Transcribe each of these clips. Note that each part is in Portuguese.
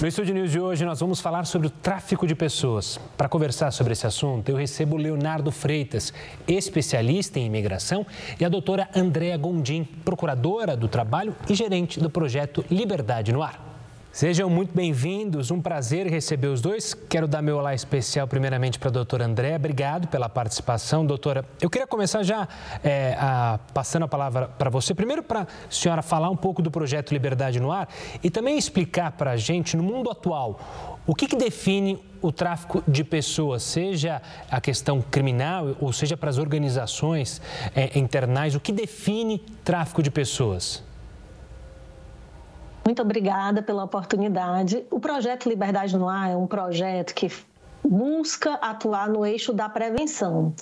No Estúdio News de hoje, nós vamos falar sobre o tráfico de pessoas. Para conversar sobre esse assunto, eu recebo Leonardo Freitas, especialista em imigração, e a doutora Andréa Gondim, procuradora do trabalho e gerente do projeto Liberdade no Ar. Sejam muito bem-vindos, um prazer receber os dois. Quero dar meu olá especial primeiramente para a doutora André. Obrigado pela participação, doutora. Eu queria começar já é, a, passando a palavra para você. Primeiro para a senhora falar um pouco do projeto Liberdade no Ar e também explicar para a gente, no mundo atual, o que, que define o tráfico de pessoas, seja a questão criminal ou seja para as organizações é, internais, o que define tráfico de pessoas? Muito obrigada pela oportunidade. O projeto Liberdade no Ar é um projeto que busca atuar no eixo da prevenção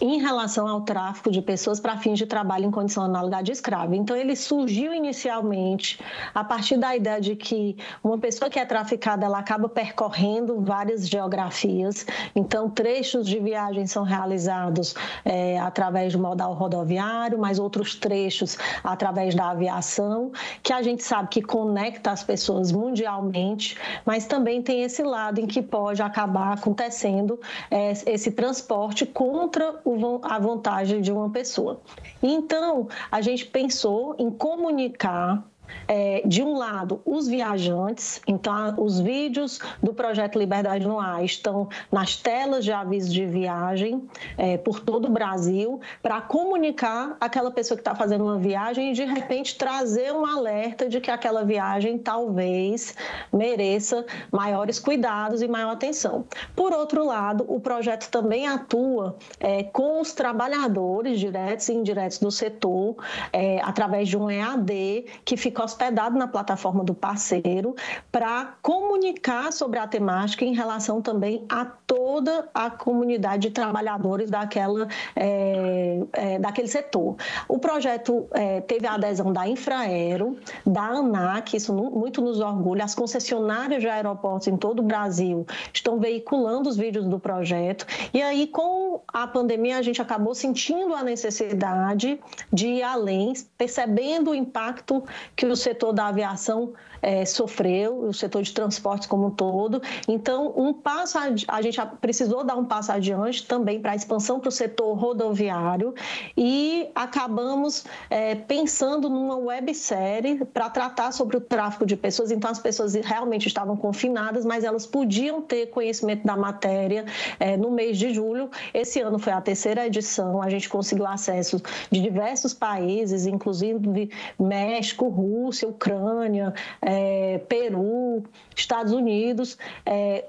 em relação ao tráfico de pessoas para fins de trabalho em condição análoga de escravo. Então, ele surgiu inicialmente a partir da ideia de que uma pessoa que é traficada ela acaba percorrendo várias geografias. Então, trechos de viagem são realizados é, através do modal rodoviário, mas outros trechos através da aviação, que a gente sabe que conecta as pessoas mundialmente, mas também tem esse lado em que pode acabar acontecendo é, esse transporte contra a vantagem de uma pessoa. Então, a gente pensou em comunicar é, de um lado, os viajantes, então os vídeos do projeto Liberdade no Ar estão nas telas de aviso de viagem é, por todo o Brasil para comunicar aquela pessoa que está fazendo uma viagem e de repente trazer um alerta de que aquela viagem talvez mereça maiores cuidados e maior atenção. Por outro lado, o projeto também atua é, com os trabalhadores diretos e indiretos do setor é, através de um EAD que fica hospedado na plataforma do parceiro para comunicar sobre a temática em relação também a toda a comunidade de trabalhadores daquela, é, é, daquele setor. O projeto é, teve a adesão da Infraero, da ANAC, isso muito nos orgulha, as concessionárias de aeroportos em todo o Brasil estão veiculando os vídeos do projeto. E aí, com a pandemia, a gente acabou sentindo a necessidade de ir além, percebendo o impacto que o setor da aviação é, sofreu, o setor de transportes como um todo. Então, um passo a gente precisou dar um passo adiante também para a expansão para o setor rodoviário e acabamos é, pensando numa websérie para tratar sobre o tráfico de pessoas. Então, as pessoas realmente estavam confinadas, mas elas podiam ter conhecimento da matéria é, no mês de julho. Esse ano foi a terceira edição, a gente conseguiu acesso de diversos países, inclusive México, Rússia, Ucrânia, é, é, Peru, Estados Unidos, é,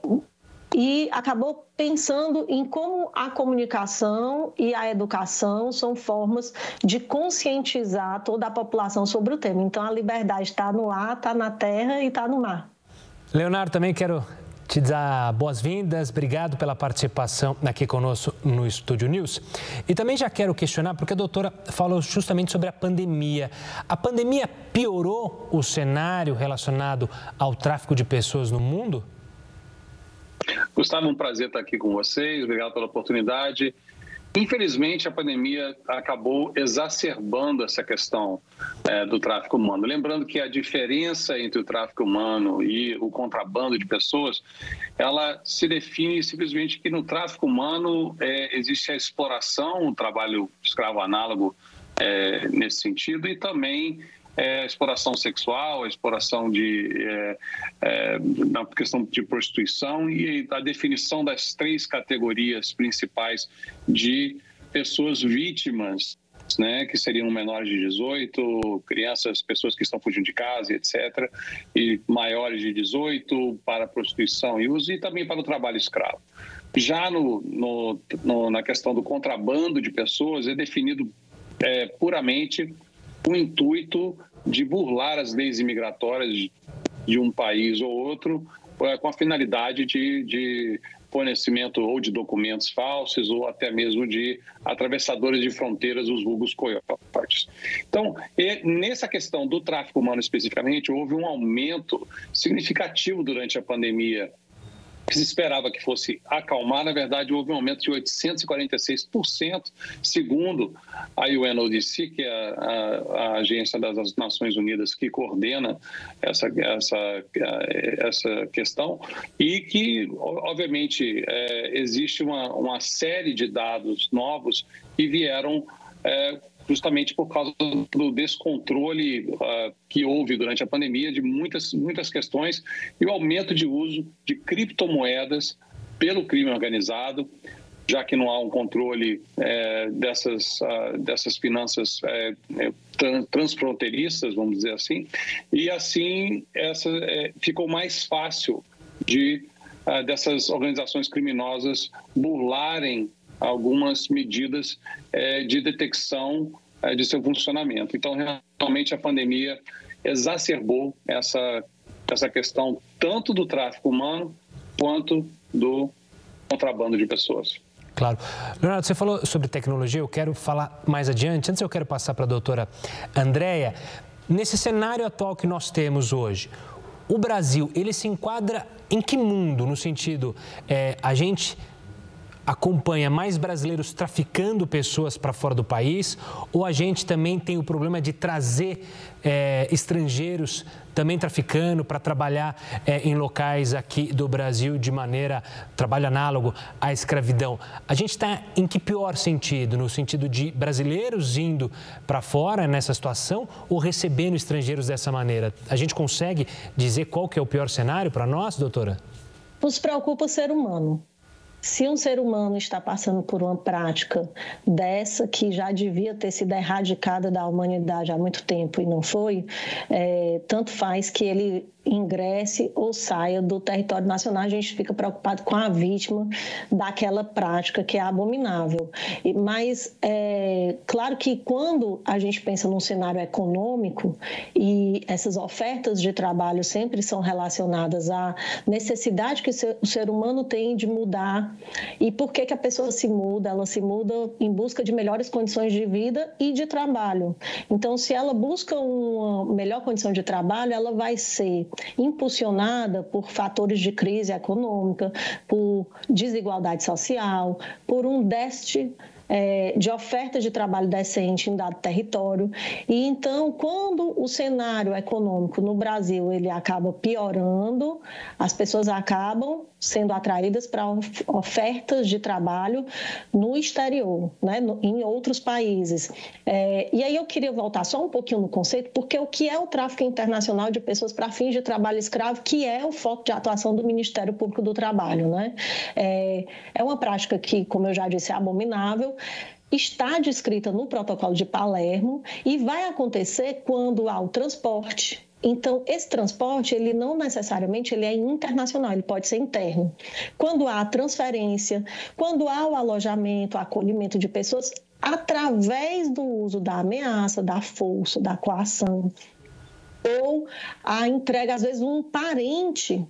e acabou pensando em como a comunicação e a educação são formas de conscientizar toda a população sobre o tema. Então, a liberdade está no ar, está na terra e está no mar. Leonardo, também quero te dar boas-vindas, obrigado pela participação aqui conosco no Estúdio News. E também já quero questionar, porque a doutora falou justamente sobre a pandemia. A pandemia piorou o cenário relacionado ao tráfico de pessoas no mundo? Gustavo, um prazer estar aqui com vocês, obrigado pela oportunidade. Infelizmente, a pandemia acabou exacerbando essa questão é, do tráfico humano. Lembrando que a diferença entre o tráfico humano e o contrabando de pessoas, ela se define simplesmente que no tráfico humano é, existe a exploração, o trabalho escravo análogo é, nesse sentido, e também é, a exploração sexual, a exploração de é, é, na questão de prostituição e a definição das três categorias principais de pessoas vítimas né, que seriam menores de 18, crianças, pessoas que estão fugindo de casa, etc., e maiores de 18 para prostituição e uso, e também para o trabalho escravo. Já no, no, no na questão do contrabando de pessoas, é definido é, puramente o intuito de burlar as leis imigratórias de um país ou outro é, com a finalidade de, de fornecimento ou de documentos falsos ou até mesmo de atravessadores de fronteiras, os vulgos coiotes. Então, nessa questão do tráfico humano especificamente, houve um aumento significativo durante a pandemia que se esperava que fosse acalmar, na verdade, houve um aumento de 846%, segundo a UNODC, que é a, a agência das Nações Unidas que coordena essa, essa, essa questão, e que, obviamente, é, existe uma, uma série de dados novos que vieram é, justamente por causa do descontrole uh, que houve durante a pandemia de muitas, muitas questões e o aumento de uso de criptomoedas pelo crime organizado, já que não há um controle é, dessas, uh, dessas finanças é, transfronteiriças, vamos dizer assim, e assim essa, é, ficou mais fácil de uh, dessas organizações criminosas burlarem algumas medidas é, de detecção é, de seu funcionamento. Então, realmente, a pandemia exacerbou essa, essa questão tanto do tráfico humano quanto do contrabando de pessoas. Claro. Leonardo, você falou sobre tecnologia, eu quero falar mais adiante. Antes, eu quero passar para a doutora Andréia. Nesse cenário atual que nós temos hoje, o Brasil, ele se enquadra em que mundo? No sentido, é, a gente acompanha mais brasileiros traficando pessoas para fora do país ou a gente também tem o problema de trazer é, estrangeiros também traficando para trabalhar é, em locais aqui do Brasil de maneira, trabalho análogo à escravidão. A gente está em que pior sentido? No sentido de brasileiros indo para fora nessa situação ou recebendo estrangeiros dessa maneira? A gente consegue dizer qual que é o pior cenário para nós, doutora? Nos preocupa o ser humano. Se um ser humano está passando por uma prática dessa, que já devia ter sido erradicada da humanidade há muito tempo e não foi, é, tanto faz que ele ingresse ou saia do território nacional, a gente fica preocupado com a vítima daquela prática que é abominável. Mas é claro que quando a gente pensa num cenário econômico e essas ofertas de trabalho sempre são relacionadas à necessidade que o ser humano tem de mudar e por que, que a pessoa se muda? Ela se muda em busca de melhores condições de vida e de trabalho. Então, se ela busca uma melhor condição de trabalho, ela vai ser impulsionada por fatores de crise econômica, por desigualdade social, por um déficit é, de oferta de trabalho decente em dado território. E então, quando o cenário econômico no Brasil ele acaba piorando, as pessoas acabam sendo atraídas para ofertas de trabalho no exterior, né, no, em outros países. É, e aí eu queria voltar só um pouquinho no conceito, porque o que é o tráfico internacional de pessoas para fins de trabalho escravo, que é o foco de atuação do Ministério Público do Trabalho, né? É, é uma prática que, como eu já disse, é abominável está descrita no protocolo de Palermo e vai acontecer quando há o transporte, então, esse transporte, ele não necessariamente ele é internacional, ele pode ser interno. Quando há transferência, quando há o alojamento, acolhimento de pessoas, através do uso da ameaça, da força, da coação, ou a entrega, às vezes, um parente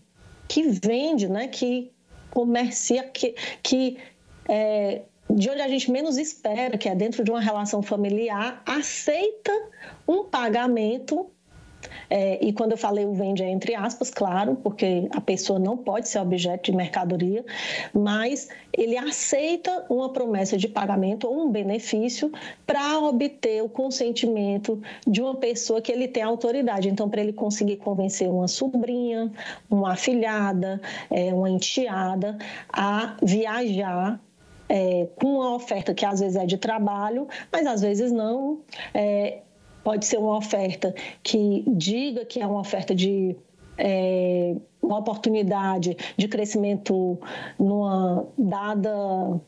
que vende, né, que comercia, que, que é, de onde a gente menos espera, que é dentro de uma relação familiar, aceita um pagamento é, e quando eu falei o vende é entre aspas, claro, porque a pessoa não pode ser objeto de mercadoria, mas ele aceita uma promessa de pagamento ou um benefício para obter o consentimento de uma pessoa que ele tem autoridade. Então, para ele conseguir convencer uma sobrinha, uma afilhada, é, uma enteada a viajar é, com uma oferta que às vezes é de trabalho, mas às vezes não. É, pode ser uma oferta que diga que é uma oferta de é, uma oportunidade de crescimento numa dada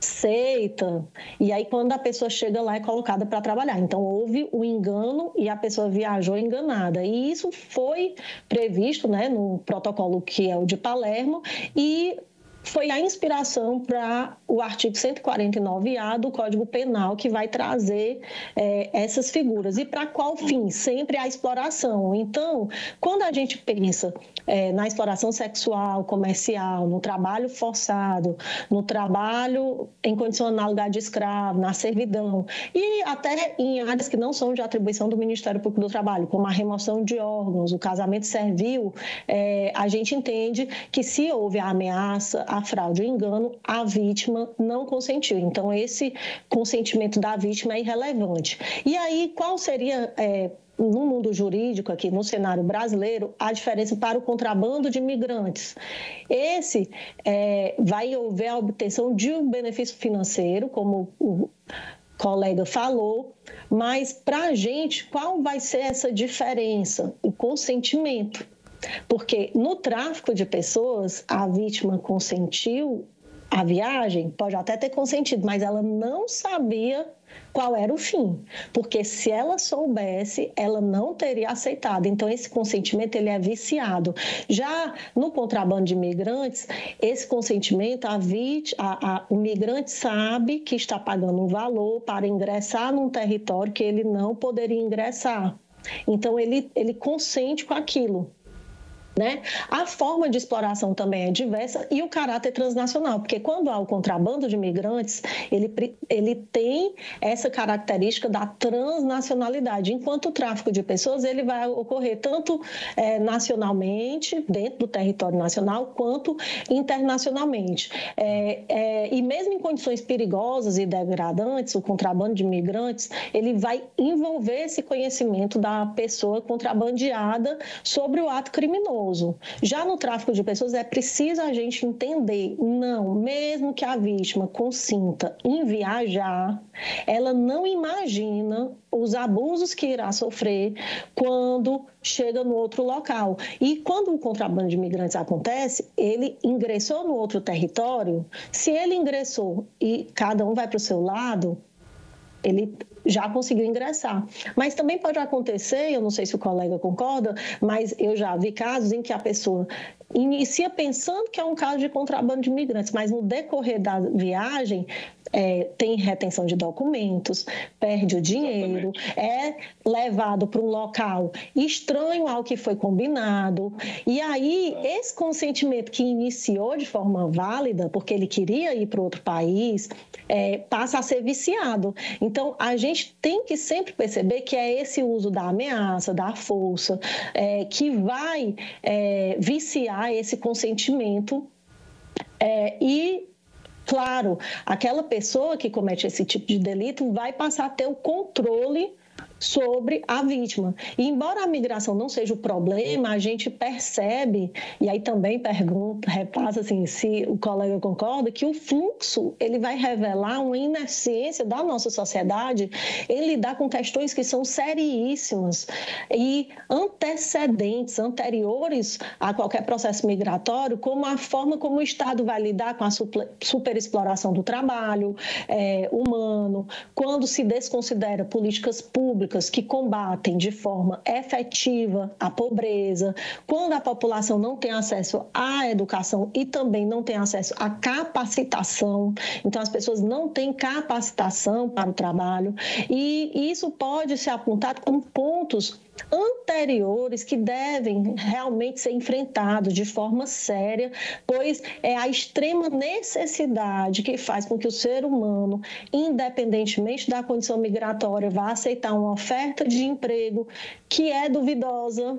seita, e aí quando a pessoa chega lá é colocada para trabalhar. Então houve o engano e a pessoa viajou enganada. E isso foi previsto né, no protocolo que é o de Palermo e foi a inspiração para o artigo 149A do Código Penal, que vai trazer é, essas figuras. E para qual fim? Sempre a exploração. Então, quando a gente pensa é, na exploração sexual, comercial, no trabalho forçado, no trabalho em condição análoga de escravo, na servidão e até em áreas que não são de atribuição do Ministério Público do Trabalho, como a remoção de órgãos, o casamento servil, é, a gente entende que se houve a ameaça, a fraude, o engano, a vítima não consentiu. Então, esse consentimento da vítima é irrelevante. E aí, qual seria é, no mundo jurídico, aqui no cenário brasileiro, a diferença para o contrabando de imigrantes. Esse é, vai haver a obtenção de um benefício financeiro, como o colega falou, mas para a gente, qual vai ser essa diferença? O consentimento. Porque no tráfico de pessoas, a vítima consentiu a viagem, pode até ter consentido, mas ela não sabia qual era o fim, porque se ela soubesse, ela não teria aceitado. Então esse consentimento ele é viciado. Já no contrabando de imigrantes, esse consentimento a, vit, a, a, o migrante sabe que está pagando um valor para ingressar num território que ele não poderia ingressar. Então ele ele consente com aquilo. Né? A forma de exploração também é diversa e o caráter transnacional, porque quando há o contrabando de imigrantes, ele, ele tem essa característica da transnacionalidade, enquanto o tráfico de pessoas ele vai ocorrer tanto é, nacionalmente, dentro do território nacional, quanto internacionalmente. É, é, e mesmo em condições perigosas e degradantes, o contrabando de imigrantes, ele vai envolver esse conhecimento da pessoa contrabandeada sobre o ato criminoso. Já no tráfico de pessoas é preciso a gente entender, não, mesmo que a vítima consinta em viajar, ela não imagina os abusos que irá sofrer quando chega no outro local. E quando o contrabando de imigrantes acontece, ele ingressou no outro território, se ele ingressou e cada um vai para o seu lado, ele já conseguiu ingressar. Mas também pode acontecer, eu não sei se o colega concorda, mas eu já vi casos em que a pessoa inicia pensando que é um caso de contrabando de imigrantes, mas no decorrer da viagem é, tem retenção de documentos, perde o dinheiro, Exatamente. é levado para um local estranho ao que foi combinado. E aí, esse consentimento que iniciou de forma válida, porque ele queria ir para outro país, é, passa a ser viciado. Então, a gente tem que sempre perceber que é esse uso da ameaça, da força, é, que vai é, viciar esse consentimento. É, e Claro, aquela pessoa que comete esse tipo de delito vai passar a ter o controle sobre a vítima. E embora a migração não seja o problema, a gente percebe, e aí também pergunta, repassa assim, se o colega concorda, que o fluxo ele vai revelar uma ineficiência da nossa sociedade em lidar com questões que são seríssimas e antecedentes, anteriores a qualquer processo migratório, como a forma como o Estado vai lidar com a superexploração do trabalho é, humano, quando se desconsidera políticas públicas públicas que combatem de forma efetiva a pobreza, quando a população não tem acesso à educação e também não tem acesso à capacitação, então as pessoas não têm capacitação para o trabalho, e isso pode ser apontado como pontos anteriores que devem realmente ser enfrentados de forma séria, pois é a extrema necessidade que faz com que o ser humano, independentemente da condição migratória, vá aceitar uma oferta de emprego que é duvidosa,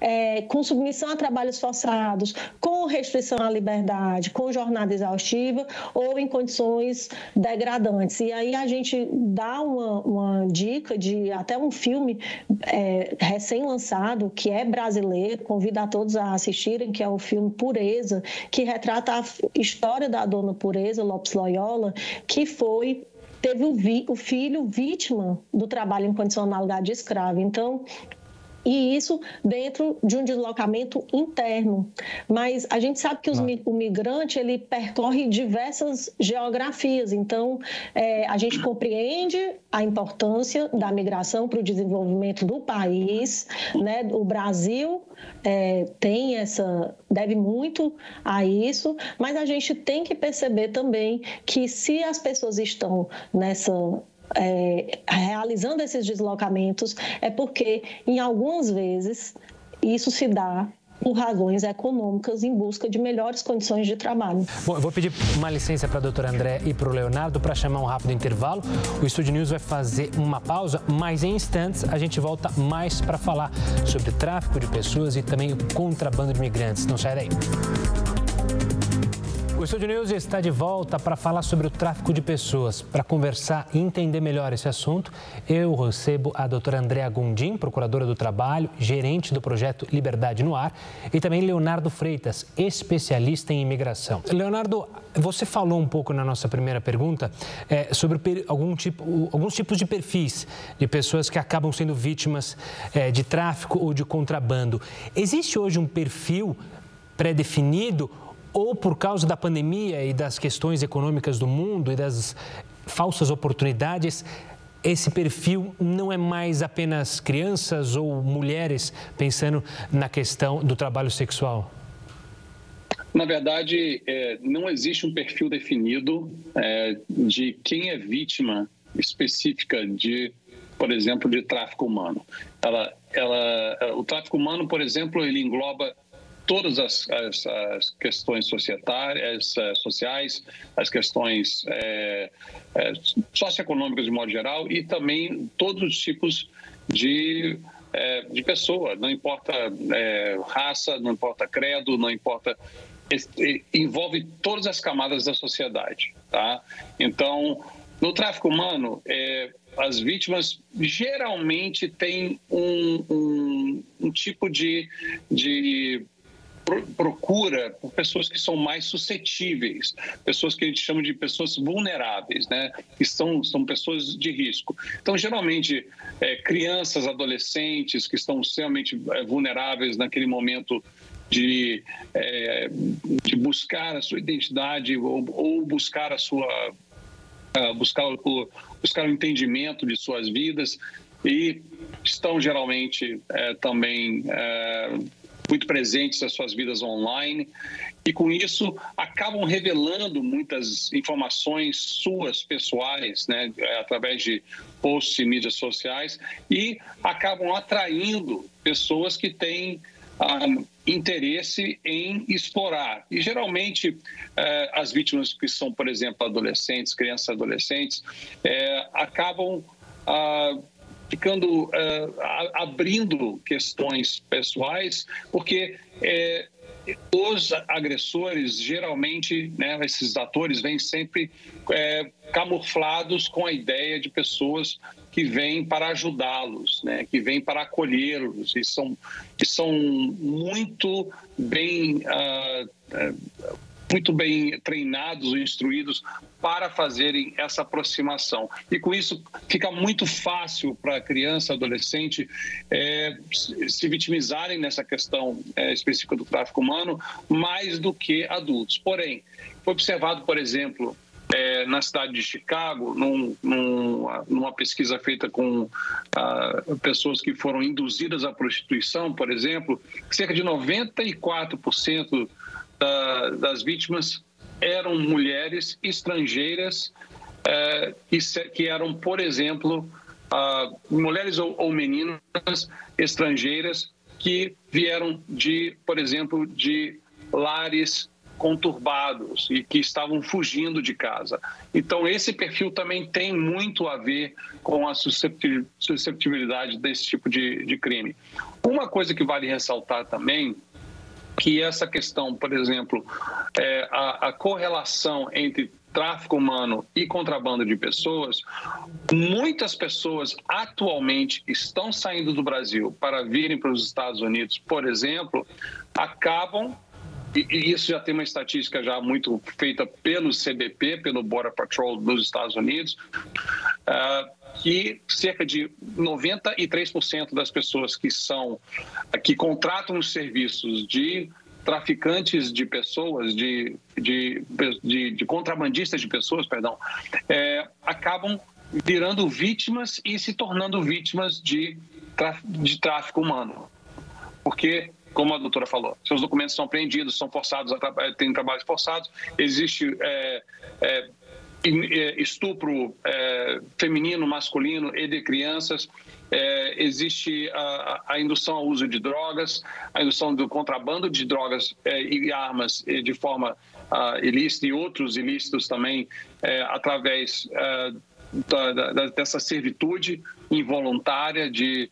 é, com submissão a trabalhos forçados, com restrição à liberdade, com jornada exaustiva ou em condições degradantes. E aí a gente dá uma, uma dica de até um filme é, recém-lançado, que é brasileiro, convido a todos a assistirem, que é o filme Pureza, que retrata a história da dona Pureza, Lopes Loyola, que foi teve o, vi, o filho vítima do trabalho em condição análoga de escravo. Então, e isso dentro de um deslocamento interno. Mas a gente sabe que os, o migrante ele percorre diversas geografias, então é, a gente compreende a importância da migração para o desenvolvimento do país, né? O Brasil é, tem essa deve muito a isso, mas a gente tem que perceber também que se as pessoas estão nessa é, realizando esses deslocamentos é porque, em algumas vezes, isso se dá por razões econômicas em busca de melhores condições de trabalho. Bom, eu vou pedir uma licença para a doutora André e para o Leonardo para chamar um rápido intervalo. O Estúdio News vai fazer uma pausa, mas em instantes a gente volta mais para falar sobre tráfico de pessoas e também o contrabando de imigrantes. Não sai daí. O Estúdio News está de volta para falar sobre o tráfico de pessoas. Para conversar e entender melhor esse assunto, eu recebo a doutora Andréa Gondim, procuradora do Trabalho, gerente do projeto Liberdade no Ar, e também Leonardo Freitas, especialista em imigração. Leonardo, você falou um pouco na nossa primeira pergunta é, sobre algum tipo, alguns tipos de perfis de pessoas que acabam sendo vítimas é, de tráfico ou de contrabando. Existe hoje um perfil pré-definido ou por causa da pandemia e das questões econômicas do mundo e das falsas oportunidades, esse perfil não é mais apenas crianças ou mulheres pensando na questão do trabalho sexual? Na verdade, é, não existe um perfil definido é, de quem é vítima específica de, por exemplo, de tráfico humano. Ela, ela, o tráfico humano, por exemplo, ele engloba todas as, as, as questões societárias, eh, sociais, as questões é, é, socioeconômicas de modo geral e também todos os tipos de, é, de pessoa, não importa raça, não importa credo, não importa envolve todas as camadas da sociedade, tá? Então, no tráfico humano, as vítimas geralmente têm um, um, um tipo de, de procura por pessoas que são mais suscetíveis, pessoas que a gente chama de pessoas vulneráveis, né? que são, são pessoas de risco. Então, geralmente, é, crianças, adolescentes que estão extremamente é, vulneráveis naquele momento de, é, de buscar a sua identidade ou, ou buscar a sua uh, buscar o, buscar o entendimento de suas vidas e estão geralmente é, também é, muito presentes nas suas vidas online e com isso acabam revelando muitas informações suas pessoais, né, através de posts e mídias sociais e acabam atraindo pessoas que têm ah, interesse em explorar. E geralmente eh, as vítimas que são, por exemplo, adolescentes, crianças adolescentes, eh, acabam ah, ficando uh, abrindo questões pessoais, porque é, os agressores geralmente, né, esses atores vêm sempre é, camuflados com a ideia de pessoas que vêm para ajudá-los, né, que vêm para acolhê-los e são, que são muito bem uh, uh, muito bem treinados ou instruídos para fazerem essa aproximação. E com isso fica muito fácil para a criança, adolescente, é, se vitimizarem nessa questão é, específica do tráfico humano, mais do que adultos. Porém, foi observado, por exemplo, é, na cidade de Chicago, num, num, numa pesquisa feita com ah, pessoas que foram induzidas à prostituição, por exemplo, cerca de 94% da, das vítimas eram mulheres estrangeiras que, que, eram, por exemplo, mulheres ou, ou meninas estrangeiras que vieram de, por exemplo, de lares conturbados e que estavam fugindo de casa. Então, esse perfil também tem muito a ver com a susceptibilidade desse tipo de, de crime. Uma coisa que vale ressaltar também que essa questão, por exemplo, é, a, a correlação entre tráfico humano e contrabando de pessoas, muitas pessoas atualmente estão saindo do Brasil para virem para os Estados Unidos, por exemplo, acabam e isso já tem uma estatística já muito feita pelo CBP, pelo Border Patrol dos Estados Unidos, uh, que cerca de 93% das pessoas que são que contratam os serviços de traficantes de pessoas, de, de, de, de contrabandistas de pessoas, perdão, é, acabam virando vítimas e se tornando vítimas de, de tráfico humano. Porque, como a doutora falou, seus documentos são apreendidos, são forçados, a trabalhos forçados, existe é, é, estupro é, feminino, masculino e de crianças. É, existe a, a, indução ao uso de drogas, a indução do contrabando de drogas é, e armas de forma uh, ilícita e outros ilícitos também através da, da, dessa servitude involuntária de,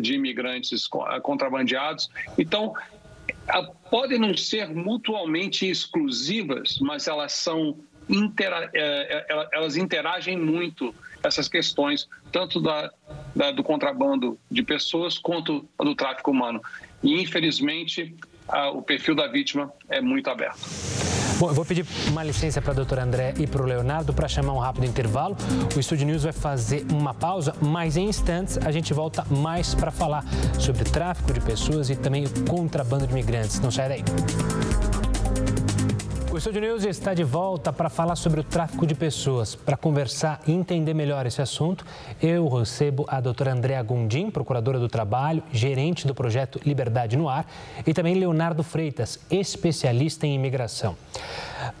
de imigrantes contrabandeados. Então, podem não ser mutuamente exclusivas, mas elas são intera elas interagem muito essas questões, tanto da, da, do contrabando de pessoas quanto do tráfico humano. E, infelizmente, a, o perfil da vítima é muito aberto. Bom, eu vou pedir uma licença para a doutora André e para o Leonardo para chamar um rápido intervalo. O Estúdio News vai fazer uma pausa, mas em instantes a gente volta mais para falar sobre tráfico de pessoas e também o contrabando de imigrantes. Não sai daí. O Estúdio News está de volta para falar sobre o tráfico de pessoas. Para conversar e entender melhor esse assunto, eu recebo a doutora Andréa Gondim, procuradora do Trabalho, gerente do projeto Liberdade no Ar, e também Leonardo Freitas, especialista em imigração.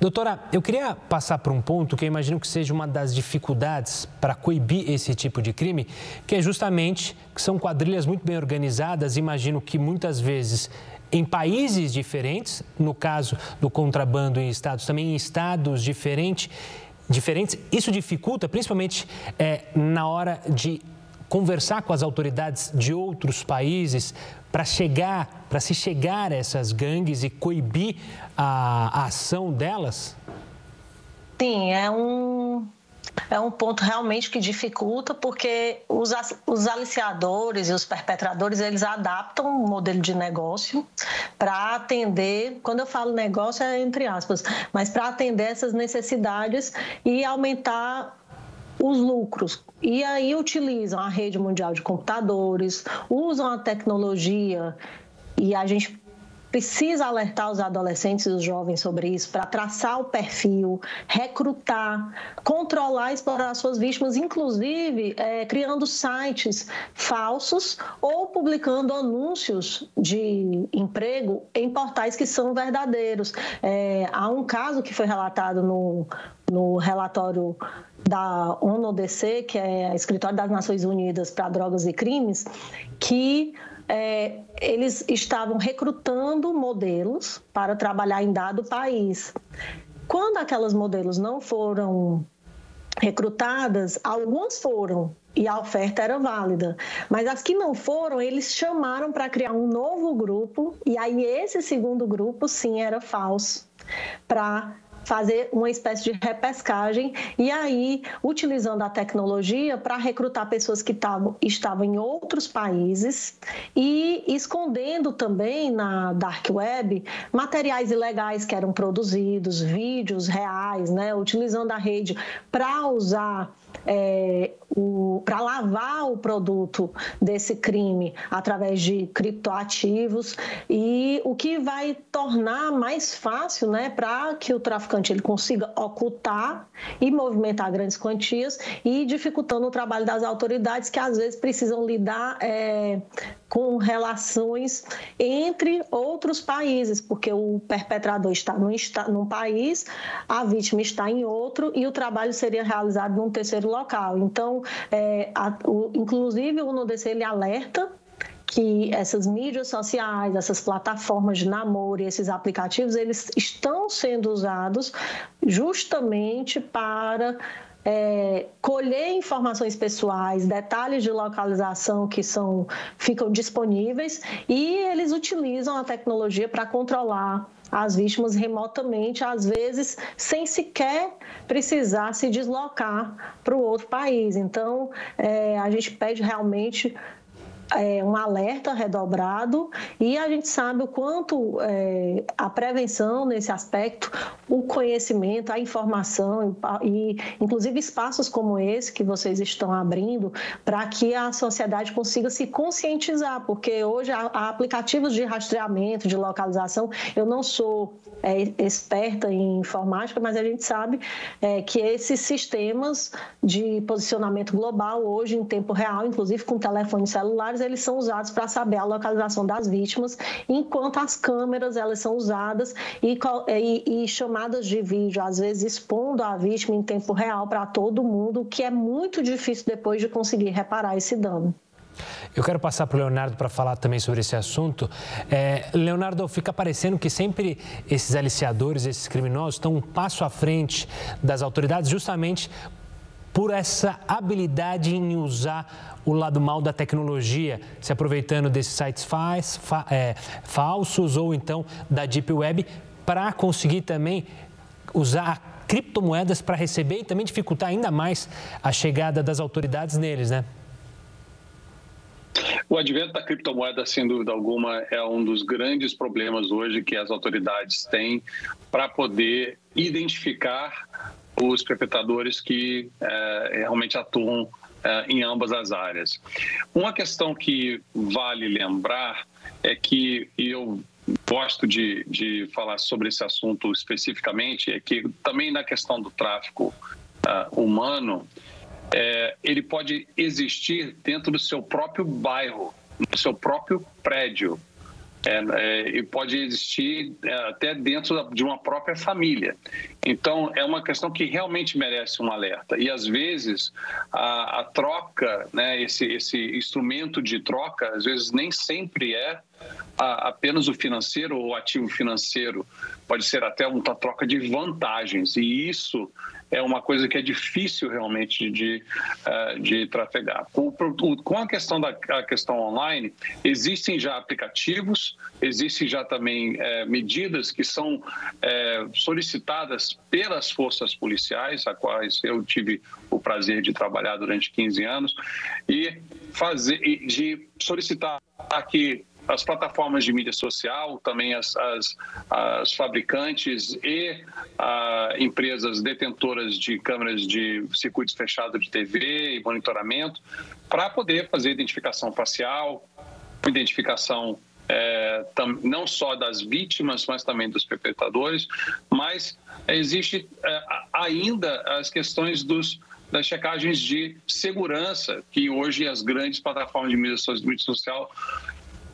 Doutora, eu queria passar por um ponto que eu imagino que seja uma das dificuldades para coibir esse tipo de crime, que é justamente que são quadrilhas muito bem organizadas, imagino que muitas vezes em países diferentes, no caso do contrabando em estados, também em estados diferentes, diferentes. Isso dificulta, principalmente é, na hora de conversar com as autoridades de outros países para chegar, para se chegar a essas gangues e coibir a, a ação delas? Sim, é um é um ponto realmente que dificulta, porque os, os aliciadores e os perpetradores, eles adaptam o modelo de negócio para atender, quando eu falo negócio é entre aspas, mas para atender essas necessidades e aumentar os lucros. E aí utilizam a rede mundial de computadores, usam a tecnologia e a gente precisa alertar os adolescentes e os jovens sobre isso para traçar o perfil, recrutar, controlar e explorar suas vítimas, inclusive é, criando sites falsos ou publicando anúncios de emprego em portais que são verdadeiros. É, há um caso que foi relatado no, no relatório da ONU-DC, que é a Escritório das Nações Unidas para Drogas e Crimes, que é, eles estavam recrutando modelos para trabalhar em dado país. Quando aquelas modelos não foram recrutadas, algumas foram e a oferta era válida. Mas as que não foram, eles chamaram para criar um novo grupo e aí esse segundo grupo sim era falso para fazer uma espécie de repescagem e aí utilizando a tecnologia para recrutar pessoas que tavam, estavam em outros países e escondendo também na dark web materiais ilegais que eram produzidos, vídeos reais, né, utilizando a rede para usar é, para lavar o produto desse crime através de criptoativos e o que vai tornar mais fácil né, para que o traficante ele consiga ocultar e movimentar grandes quantias e dificultando o trabalho das autoridades que às vezes precisam lidar é, com relações entre outros países, porque o perpetrador está num, num país, a vítima está em outro e o trabalho seria realizado num terceiro local. Então, é, a, o, inclusive, o NUDC ele alerta que essas mídias sociais, essas plataformas de namoro e esses aplicativos, eles estão sendo usados justamente para é, colher informações pessoais, detalhes de localização que são, ficam disponíveis e eles utilizam a tecnologia para controlar as vítimas remotamente, às vezes sem sequer precisar se deslocar para o outro país. Então, é, a gente pede realmente é, um alerta redobrado e a gente sabe o quanto é, a prevenção nesse aspecto, o conhecimento, a informação e, inclusive, espaços como esse que vocês estão abrindo para que a sociedade consiga se conscientizar, porque hoje há, há aplicativos de rastreamento, de localização. Eu não sou é, experta em informática, mas a gente sabe é, que esses sistemas de posicionamento global, hoje em tempo real, inclusive com telefones celulares, eles são usados para saber a localização das vítimas, enquanto as câmeras elas são usadas e, e, e chamadas de vídeo, às vezes expondo a vítima em tempo real para todo mundo, o que é muito difícil depois de conseguir reparar esse dano. Eu quero passar para o Leonardo para falar também sobre esse assunto. É, Leonardo, fica parecendo que sempre esses aliciadores, esses criminosos, estão um passo à frente das autoridades, justamente por essa habilidade em usar o lado mal da tecnologia, se aproveitando desses sites fa, é, falsos ou então da Deep Web, para conseguir também usar criptomoedas para receber e também dificultar ainda mais a chegada das autoridades neles, né? O advento da criptomoeda, sem dúvida alguma, é um dos grandes problemas hoje que as autoridades têm para poder identificar os perpetradores que é, realmente atuam é, em ambas as áreas. Uma questão que vale lembrar é que eu gosto de, de falar sobre esse assunto especificamente é que também na questão do tráfico uh, humano, é, ele pode existir dentro do seu próprio bairro, do seu próprio prédio. É, é, e pode existir é, até dentro de uma própria família. Então, é uma questão que realmente merece um alerta. E, às vezes, a, a troca, né, esse, esse instrumento de troca, às vezes nem sempre é apenas o financeiro ou o ativo financeiro, pode ser até uma troca de vantagens. E isso é uma coisa que é difícil realmente de, uh, de trafegar. Com a questão da a questão online, existem já aplicativos, existem já também é, medidas que são é, solicitadas pelas forças policiais, a quais eu tive o prazer de trabalhar durante 15 anos, e fazer de solicitar que as plataformas de mídia social, também as, as, as fabricantes e ah, empresas detentoras de câmeras de circuitos fechados de TV e monitoramento, para poder fazer identificação facial, identificação é, tam, não só das vítimas, mas também dos perpetradores, mas existe é, ainda as questões dos das checagens de segurança que hoje as grandes plataformas de mídia social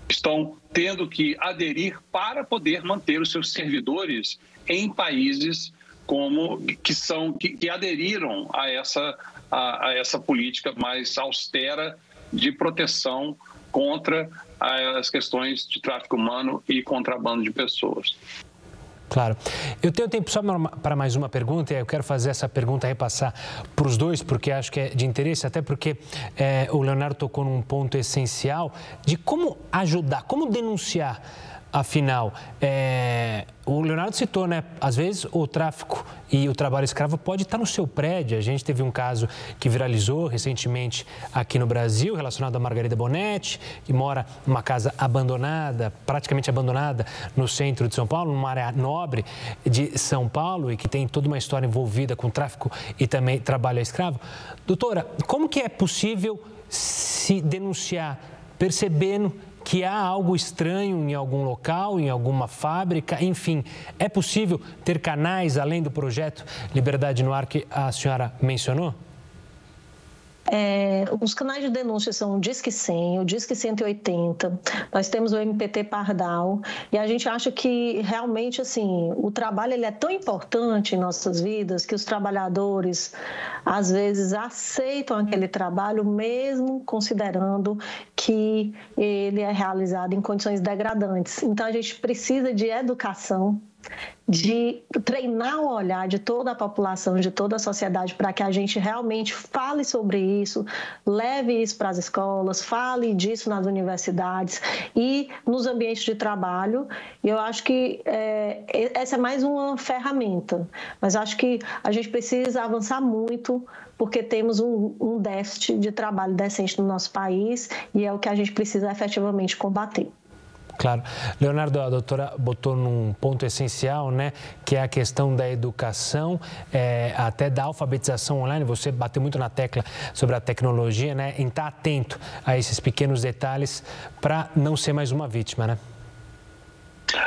estão tendo que aderir para poder manter os seus servidores em países como que são que, que aderiram a essa a, a, essa política mais austera de proteção contra as questões de tráfico humano e contrabando de pessoas. Claro. Eu tenho tempo só para mais uma pergunta e eu quero fazer essa pergunta repassar para os dois, porque acho que é de interesse, até porque é, o Leonardo tocou num ponto essencial de como ajudar, como denunciar Afinal, é, o Leonardo citou, né? Às vezes o tráfico e o trabalho escravo pode estar no seu prédio. A gente teve um caso que viralizou recentemente aqui no Brasil, relacionado a Margarida Bonetti, que mora numa casa abandonada, praticamente abandonada, no centro de São Paulo, numa área nobre de São Paulo e que tem toda uma história envolvida com tráfico e também trabalho escravo. Doutora, como que é possível se denunciar percebendo que há algo estranho em algum local, em alguma fábrica, enfim, é possível ter canais além do projeto Liberdade no Ar que a senhora mencionou? É, os canais de denúncia são o Disque 100, o Disque 180, nós temos o MPT Pardal e a gente acha que realmente assim o trabalho ele é tão importante em nossas vidas que os trabalhadores às vezes aceitam aquele trabalho mesmo considerando que ele é realizado em condições degradantes. Então a gente precisa de educação de treinar o olhar de toda a população, de toda a sociedade, para que a gente realmente fale sobre isso, leve isso para as escolas, fale disso nas universidades e nos ambientes de trabalho. E eu acho que é, essa é mais uma ferramenta, mas acho que a gente precisa avançar muito porque temos um, um déficit de trabalho decente no nosso país e é o que a gente precisa efetivamente combater. Claro. Leonardo, a doutora botou num ponto essencial, né, que é a questão da educação, é, até da alfabetização online. Você bateu muito na tecla sobre a tecnologia, né, em estar atento a esses pequenos detalhes para não ser mais uma vítima, né?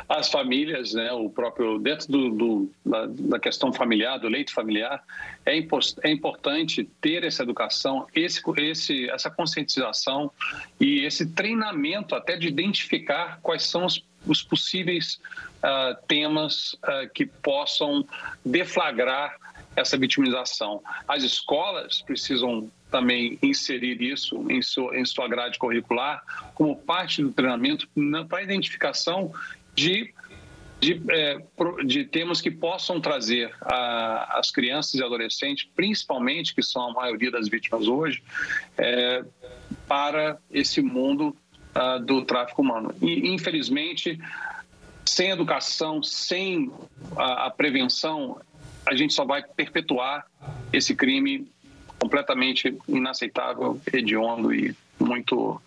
As famílias, né, o próprio dentro do, do da, da, questão familiar, do leito familiar, é, impost, é importante ter essa educação, esse, esse, essa conscientização e esse treinamento até de identificar quais são os, os possíveis uh, temas uh, que possam deflagrar essa vitimização. As escolas precisam também inserir isso em sua, em sua grade curricular como parte do treinamento para identificação de de, é, de, temas que possam trazer a, as crianças e adolescentes, principalmente, que são a maioria das vítimas hoje, é, para esse mundo uh, do tráfico humano. E, infelizmente, sem educação, sem a, a prevenção, a gente só vai perpetuar esse crime completamente inaceitável, hediondo e muito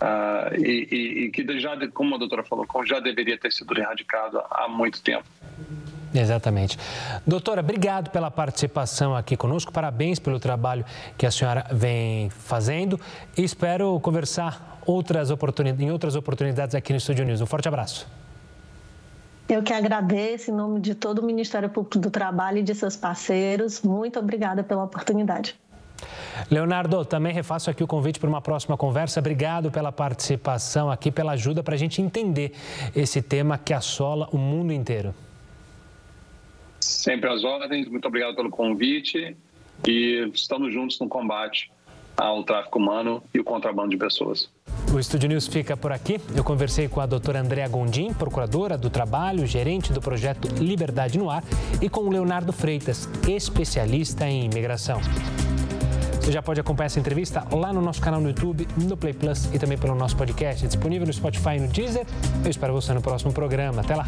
Uh, e, e, e, que já, como a doutora falou, já deveria ter sido erradicado há muito tempo. Exatamente. Doutora, obrigado pela participação aqui conosco, parabéns pelo trabalho que a senhora vem fazendo e espero conversar outras oportunidades, em outras oportunidades aqui no Estúdio News. Um forte abraço. Eu que agradeço em nome de todo o Ministério Público do Trabalho e de seus parceiros. Muito obrigada pela oportunidade. Leonardo, também refaço aqui o convite para uma próxima conversa. Obrigado pela participação aqui, pela ajuda para a gente entender esse tema que assola o mundo inteiro. Sempre às ordens, muito obrigado pelo convite e estamos juntos no combate ao tráfico humano e o contrabando de pessoas. O Estúdio News fica por aqui. Eu conversei com a doutora Andréa Gondim, procuradora do trabalho, gerente do projeto Liberdade no Ar, e com o Leonardo Freitas, especialista em imigração. Você já pode acompanhar essa entrevista lá no nosso canal no YouTube, no Play Plus e também pelo nosso podcast, disponível no Spotify e no Deezer. Eu espero você no próximo programa. Até lá!